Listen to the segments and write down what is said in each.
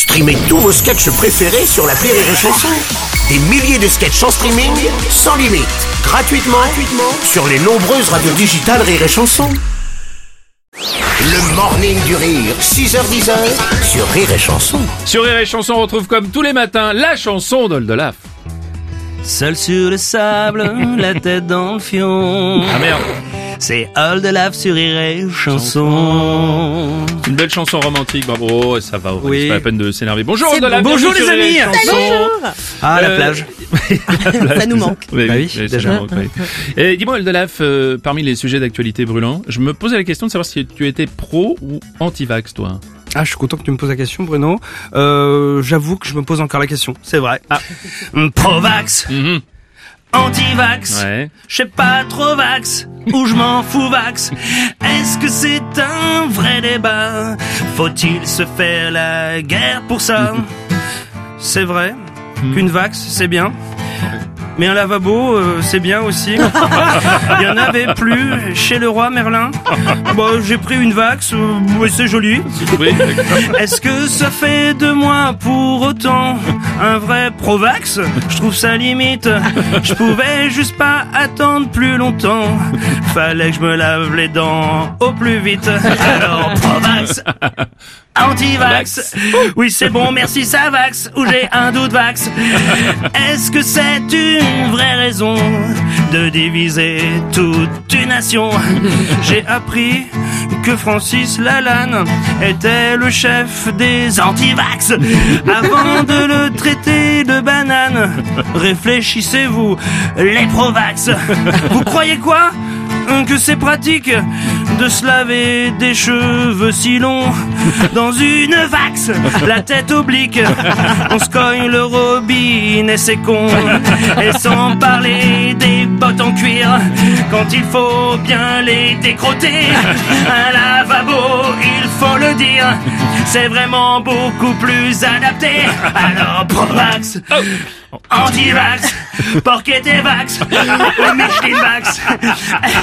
Streamez tous vos sketchs préférés sur la Rire et Chanson. Des milliers de sketchs en streaming, sans limite, gratuitement, gratuitement sur les nombreuses radios digitales Rire et Chanson. Le morning du rire, 6h10 sur Rire et Chanson. Sur Rire et Chanson, on retrouve comme tous les matins la chanson d'Oldolaf. Seul sur le sable, la tête dans le fion. Ah merde, C'est All de Lave sur et Chanson. une belle chanson romantique, bravo, oh, ça va, Oui. c'est pas la peine de s'énerver. Bonjour Oldolaf, bon. Bonjour, les et amis. Chanson. Ah, la Euh, plage. Ça nous manque. Oui, Bah oui, oui, déjà. manque. Et dis-moi Oldolaf, euh, parmi les sujets d'actualité brûlants, je me posais la question de savoir si tu étais pro ou anti-vax toi. Ah, je suis content que tu me poses la question, Bruno. Euh, j'avoue que je me pose encore la question. C'est vrai. Ah, Pro-vax, Mhm. anti-vax. Ouais. Je sais pas trop vax, ou je m'en fous vax? Est-ce que c'est un vrai débat? Faut-il se faire la guerre pour ça? C'est vrai qu'une vax, c'est bien. Mais un lavabo, euh, c'est bien aussi. Il y en avait plus chez le roi Merlin. Bon, j'ai pris une vax, euh, c'est joli. Est-ce que ça fait de moi pour autant un vrai pro-vax? Je trouve ça limite. Je pouvais juste pas attendre plus longtemps. Fallait que je me lave les dents au plus vite. Alors pro-vax, anti-vax. Oui, c'est bon, merci ça vax. Ou j'ai un doute vax. Est-ce que c'est une vraie raison de diviser toute une nation? J'ai appris que Francis Lalanne était le chef des anti-vax. Avant de le traiter de banane, réfléchissez-vous, les pro-vax. Vous croyez quoi? Que c'est pratique de se laver des cheveux si longs dans une vax, la tête oblique. On se cogne le robinet, c'est con. Et sans parler des bottes en cuir, quand il faut bien les décrotter. Un lavabo, il faut le dire, c'est vraiment beaucoup plus adapté. Alors, pro-vax, anti-vax, porquet et vax, ou Michelin vax.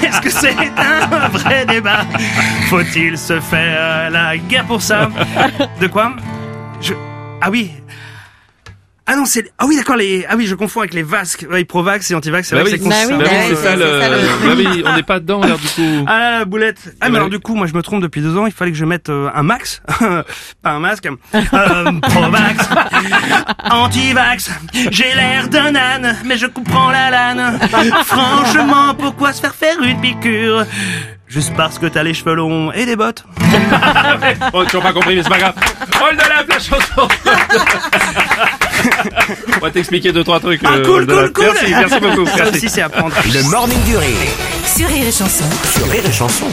Est-ce que c'est un vrai débat? Faut-il se faire la guerre pour ça? De quoi? Je... Ah oui ah non, c'est... Ah oui, d'accord, les... Ah oui, je confonds avec les vasques. Oui, pro-vax et anti-vax, c'est Bah vrai oui, que c'est Bah oui, Bah bah ça c'est le. ça, le- Bah oui, on n'est pas dedans alors du coup. Ah la boulette. Ah mais alors du coup, moi je me trompe depuis deux ans. Il fallait que je mette euh, un max, pas un masque. Euh, Pro-vax, anti-vax. J'ai l'air d'un âne, mais je comprends la lane. Franchement, pourquoi se faire faire une piqûre? Juste parce que t'as les cheveux longs et des bottes. Oh, toujours pas compris, mais c'est pas grave. Oldolaf, la chanson. on va t'expliquer deux trois trucs. Ah euh, cool, cool, cool. Merci, merci beaucoup. Ça Merci. aussi c'est à prendre. Le morning du rire Sur Rire et Chanson. sur Rire et Chanson.